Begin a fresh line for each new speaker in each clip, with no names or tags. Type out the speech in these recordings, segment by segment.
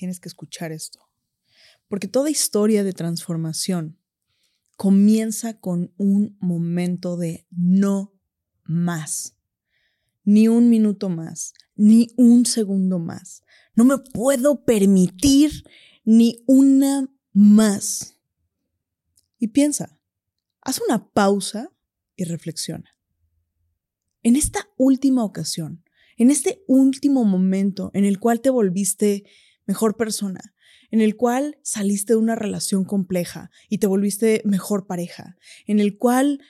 tienes que escuchar esto. Porque toda historia de transformación comienza con un momento de no más. Ni un minuto más, ni un segundo más. No me puedo permitir ni una más. Y piensa, haz una pausa y reflexiona. En esta última ocasión, en este último momento en el cual te volviste mejor persona, en el cual saliste de una relación compleja y te volviste mejor pareja, en el cual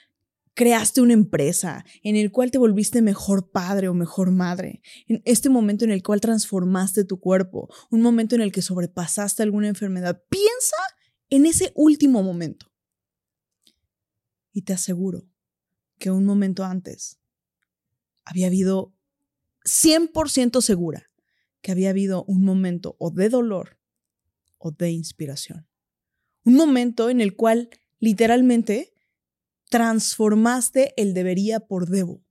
creaste una empresa, en el cual te volviste mejor padre o mejor madre, en este momento en el cual transformaste tu cuerpo, un momento en el que sobrepasaste alguna enfermedad. Piensa en ese último momento. Y te aseguro que un momento antes había habido 100% segura que había habido un momento o de dolor o de inspiración. Un momento en el cual literalmente transformaste el debería por debo.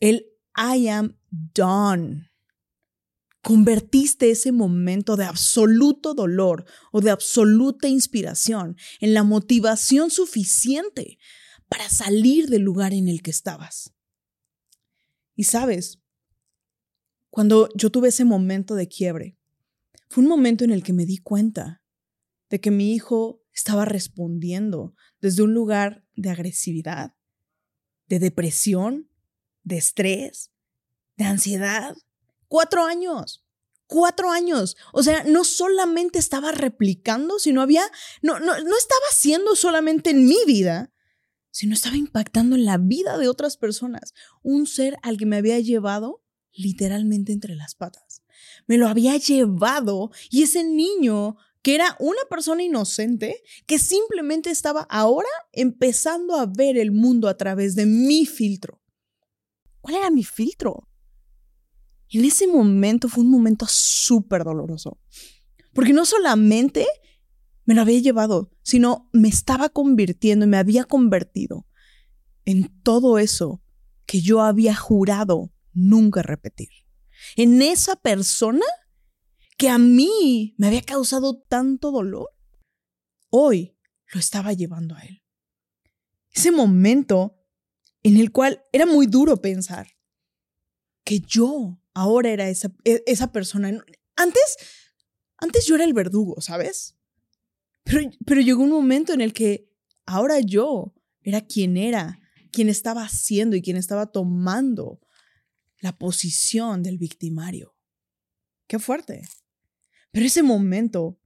El I am done. Convertiste ese momento de absoluto dolor o de absoluta inspiración en la motivación suficiente para salir del lugar en el que estabas. Y sabes, cuando yo tuve ese momento de quiebre, fue un momento en el que me di cuenta de que mi hijo estaba respondiendo desde un lugar de agresividad, de depresión, de estrés, de ansiedad. Cuatro años. Cuatro años. O sea, no solamente estaba replicando, sino había, no, no, no estaba haciendo solamente en mi vida, sino estaba impactando en la vida de otras personas. Un ser al que me había llevado literalmente entre las patas. Me lo había llevado y ese niño que era una persona inocente que simplemente estaba ahora empezando a ver el mundo a través de mi filtro. ¿Cuál era mi filtro? En ese momento fue un momento súper doloroso, porque no solamente me lo había llevado, sino me estaba convirtiendo y me había convertido en todo eso que yo había jurado nunca repetir. En esa persona que a mí me había causado tanto dolor, hoy lo estaba llevando a él. Ese momento en el cual era muy duro pensar que yo ahora era esa, e, esa persona. Antes, antes yo era el verdugo, ¿sabes? Pero, pero llegó un momento en el que ahora yo era quien era, quien estaba haciendo y quien estaba tomando la posición del victimario. Qué fuerte. Pero ese momento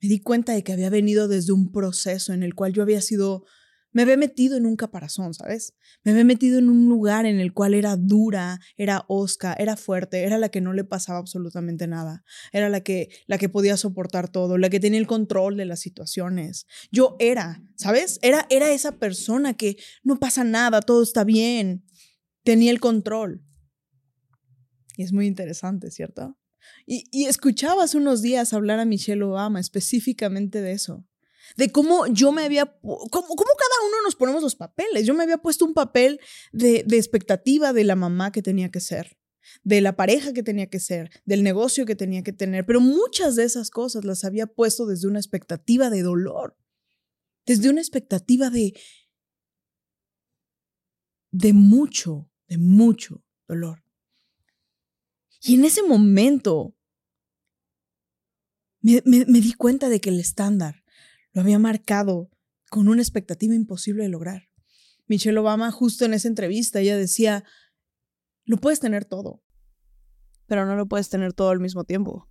me di cuenta de que había venido desde un proceso en el cual yo había sido, me había metido en un caparazón, ¿sabes? Me había metido en un lugar en el cual era dura, era osca, era fuerte, era la que no le pasaba absolutamente nada, era la que, la que podía soportar todo, la que tenía el control de las situaciones. Yo era, ¿sabes? Era, era esa persona que no pasa nada, todo está bien, tenía el control. Y es muy interesante, ¿cierto? Y, y escuchaba hace unos días hablar a Michelle Obama específicamente de eso. De cómo yo me había, cómo, cómo cada uno nos ponemos los papeles. Yo me había puesto un papel de, de expectativa de la mamá que tenía que ser, de la pareja que tenía que ser, del negocio que tenía que tener, pero muchas de esas cosas las había puesto desde una expectativa de dolor, desde una expectativa de, de mucho, de mucho dolor. Y en ese momento me, di cuenta de que el estándar lo había marcado con una expectativa imposible de lograr. Michelle Obama, justo en esa entrevista, ella decía, lo puedes tener todo, pero no lo puedes tener todo al mismo tiempo.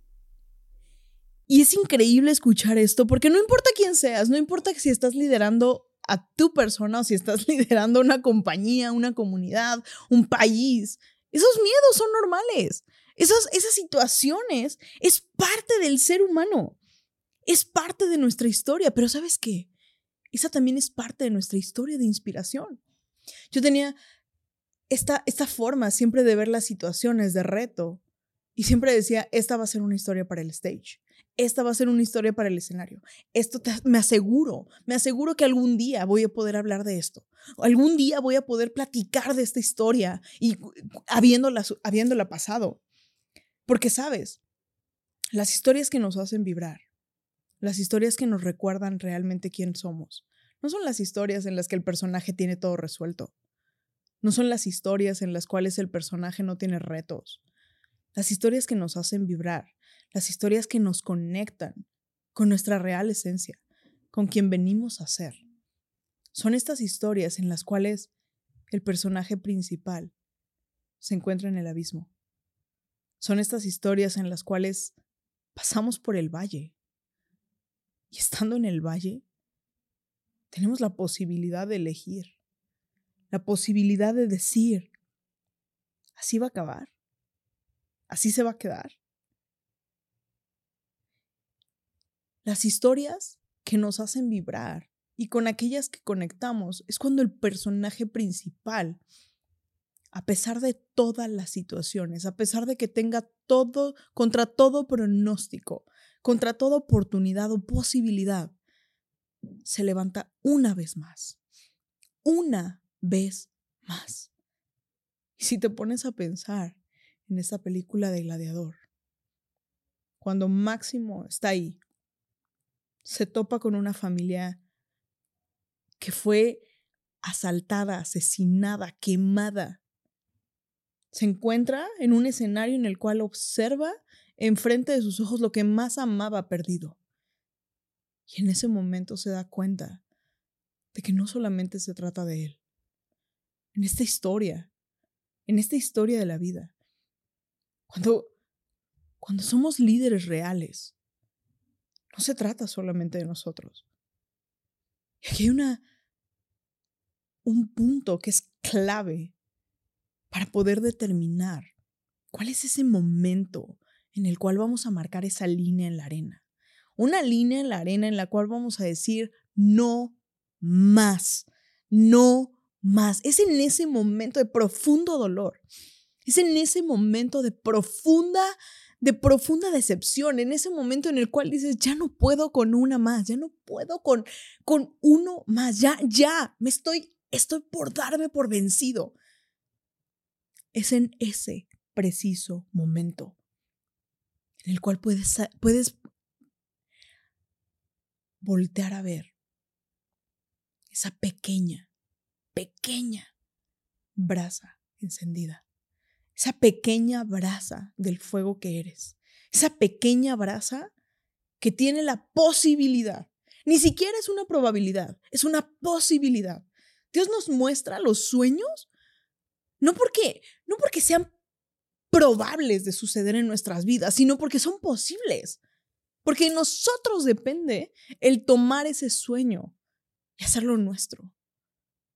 Y es increíble escuchar esto porque no importa quién seas, no importa si estás liderando a tu persona o si estás liderando una compañía, una comunidad, un país, esos miedos son normales. Esas, esas situaciones es parte del ser humano. Es parte de nuestra historia, pero ¿sabes qué? Esa también es parte de nuestra historia de inspiración. Yo tenía esta, esta forma siempre de ver las situaciones de reto y siempre decía, esta va a ser una historia para el stage. Esta va a ser una historia para el escenario. Esto me aseguro, me aseguro que algún día voy a poder hablar de esto. Algún día voy a poder platicar de esta historia y habiéndola, habiéndola pasado. Porque sabes, las historias que nos hacen vibrar, las historias que nos recuerdan realmente quién somos, no son las historias en las que el personaje tiene todo resuelto. No son las historias en las cuales el personaje no tiene retos. Las historias que nos hacen vibrar, las historias que nos conectan con nuestra real esencia, con quien venimos a ser. Son estas historias en las cuales el personaje principal se encuentra en el abismo. Son estas historias en las cuales pasamos por el valle. Y estando en el valle, tenemos la posibilidad de elegir, la posibilidad de decir, así va a acabar, así se va a quedar. Las historias que nos hacen vibrar y con aquellas que conectamos es cuando el personaje principal, a pesar de todas las situaciones, a pesar de que tenga todo, contra todo pronóstico, contra toda oportunidad o posibilidad, se levanta una vez más. Una vez más. Y si te pones a pensar en esta película de Gladiador, cuando Máximo está ahí, se topa con una familia que fue asaltada, asesinada, quemada. Se encuentra en un escenario en el cual observa enfrente de sus ojos lo que más amaba perdido. Y en ese momento se da cuenta de que no solamente se trata de él. En esta historia, en esta historia de la vida, cuando, cuando somos líderes reales, no se trata solamente de nosotros. Y aquí hay una, un punto que es clave para poder determinar cuál es ese momento en el cual vamos a marcar esa línea en la arena una línea en la arena en la cual vamos a decir no más, no más. Es en ese momento de profundo dolor, es en ese momento de profunda de profunda decepción, en ese momento en el cual dices, ya no puedo con una más, ya no puedo con, con uno más, ya, ya, me estoy, estoy por darme por vencido. Es en ese preciso momento en el cual puedes, puedes voltear a ver esa pequeña, pequeña brasa encendida, esa pequeña brasa del fuego que eres, esa pequeña brasa que tiene la posibilidad, ni siquiera es una probabilidad, es una posibilidad. Dios nos muestra los sueños no porque no porque sean probables de suceder en nuestras vidas, sino porque son posibles. Porque de nosotros depende el tomar ese sueño y hacerlo nuestro.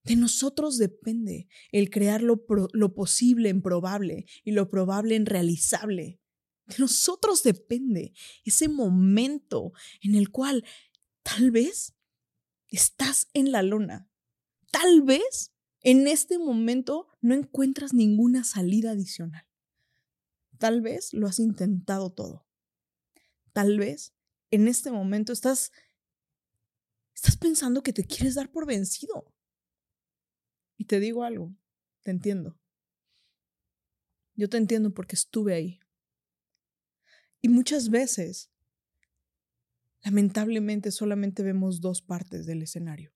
De nosotros depende el crear lo, lo, posible en probable y lo probable en realizable. De nosotros depende ese momento en el cual tal vez estás en la lona. Tal vez en este momento no encuentras ninguna salida adicional. Tal vez lo has intentado todo. Tal vez en este momento estás, estás pensando que te quieres dar por vencido. Y te digo algo, te entiendo. Yo te entiendo porque estuve ahí. Y muchas veces, lamentablemente, solamente vemos dos partes del escenario.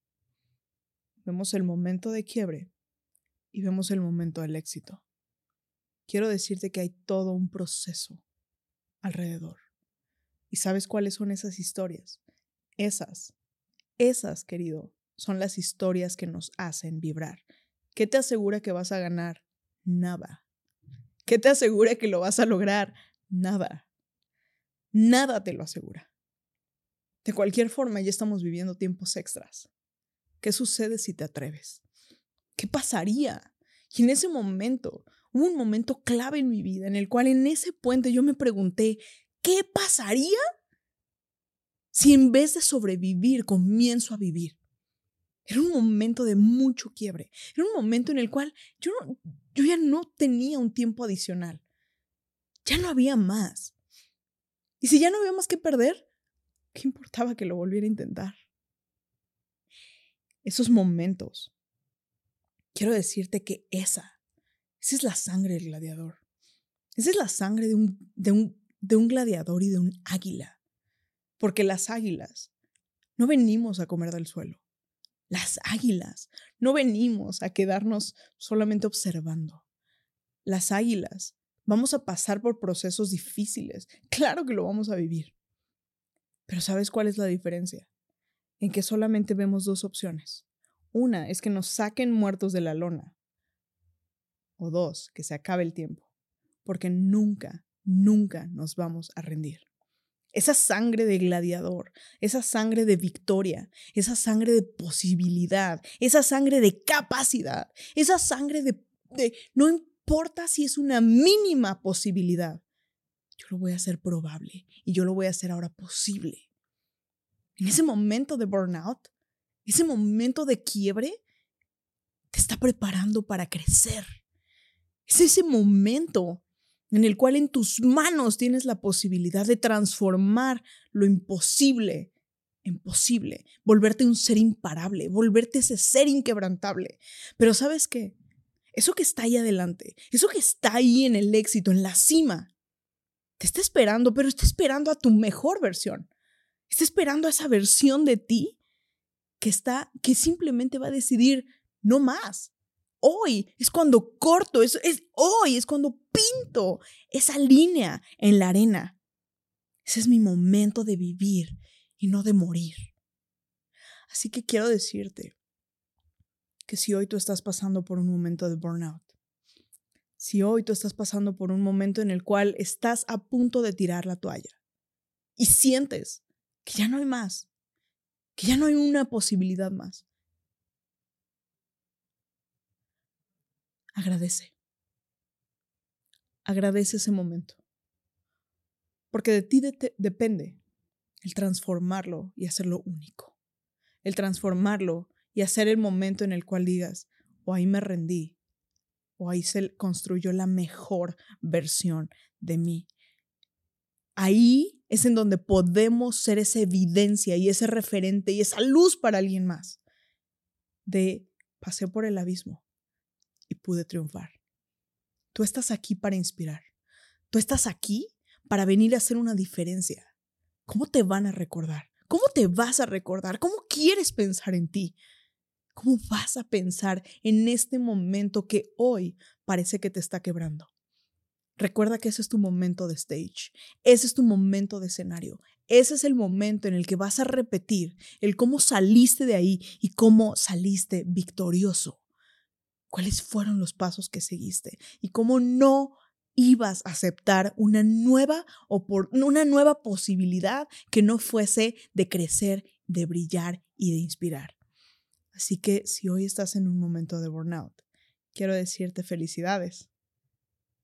Vemos el momento de quiebre y vemos el momento del éxito. Quiero decirte que hay todo un proceso alrededor. ¿Y sabes cuáles son esas historias? Esas, esas, querido, son las historias que nos hacen vibrar. ¿Qué te asegura que vas a ganar? Nada. ¿Qué te asegura que lo vas a lograr? Nada. Nada te lo asegura. De cualquier forma, ya estamos viviendo tiempos extras. ¿Qué sucede si te atreves? ¿Qué pasaría? Y en ese momento, Hubo un momento clave en mi vida en el cual en ese puente yo me pregunté, ¿qué pasaría si en vez de sobrevivir comienzo a vivir? Era un momento de mucho quiebre. Era un momento en el cual yo, yo ya no tenía un tiempo adicional. Ya no había más. Y si ya no había más que perder, ¿qué importaba que lo volviera a intentar? Esos momentos, quiero decirte que esa, esa es la sangre del gladiador. Esa es la sangre de un, de un, de un gladiador y de un águila. Porque las águilas no venimos a comer del suelo. Las águilas no venimos a quedarnos solamente observando. Las águilas vamos a pasar por procesos difíciles. Claro que lo vamos a vivir. Pero ¿sabes cuál es la diferencia? En que solamente vemos dos opciones. Una es que nos saquen muertos de la lona. O dos, que se acabe el tiempo. Porque nunca, nunca nos vamos a rendir. Esa sangre de gladiador, esa sangre de victoria, esa sangre de posibilidad, esa sangre de capacidad, esa sangre de, no importa si es una mínima posibilidad, yo lo voy a hacer probable y yo lo voy a hacer ahora posible. En ese momento de burnout, ese momento de quiebre, te está preparando para crecer. Es ese momento en el cual en tus manos tienes la posibilidad de transformar lo imposible en posible, volverte un ser imparable, volverte ese ser inquebrantable. Pero sabes qué? Eso que está ahí adelante, eso que está ahí en el éxito, en la cima, te está esperando, pero está esperando a tu mejor versión. Está esperando a esa versión de ti que está, que simplemente va a decidir no más hoy, es cuando corto, es, es hoy, es cuando pinto esa línea en la arena. Ese es mi momento de vivir y no de morir. Así que quiero decirte que si hoy tú estás pasando por un momento de burnout, si hoy tú estás pasando por un momento en el cual estás a punto de tirar la toalla y sientes que ya no hay más, que ya no hay una posibilidad más, agradece. Agradece ese momento. Porque de ti depende el transformarlo y hacerlo único. El transformarlo y hacer el momento en el cual digas, o ahí me rendí, o ahí se construyó la mejor versión de mí. Ahí es en donde podemos ser esa evidencia y ese referente y esa luz para alguien más. De pasé por el abismo, y pude triunfar. Tú estás aquí para inspirar. Tú estás aquí para venir a hacer una diferencia. ¿Cómo te van a recordar? ¿Cómo te vas a recordar? ¿Cómo quieres pensar en ti? ¿Cómo vas a pensar en este momento que hoy parece que te está quebrando? Recuerda que ese es tu momento de stage, ese es tu momento de escenario, ese es el momento en el que vas a repetir el cómo saliste de ahí y cómo saliste victorioso. Cuáles fueron los pasos que seguiste y cómo no ibas a aceptar una nueva, una nueva posibilidad que no fuese de crecer, de brillar y de inspirar. Así que si hoy estás en un momento de burnout, quiero decirte felicidades,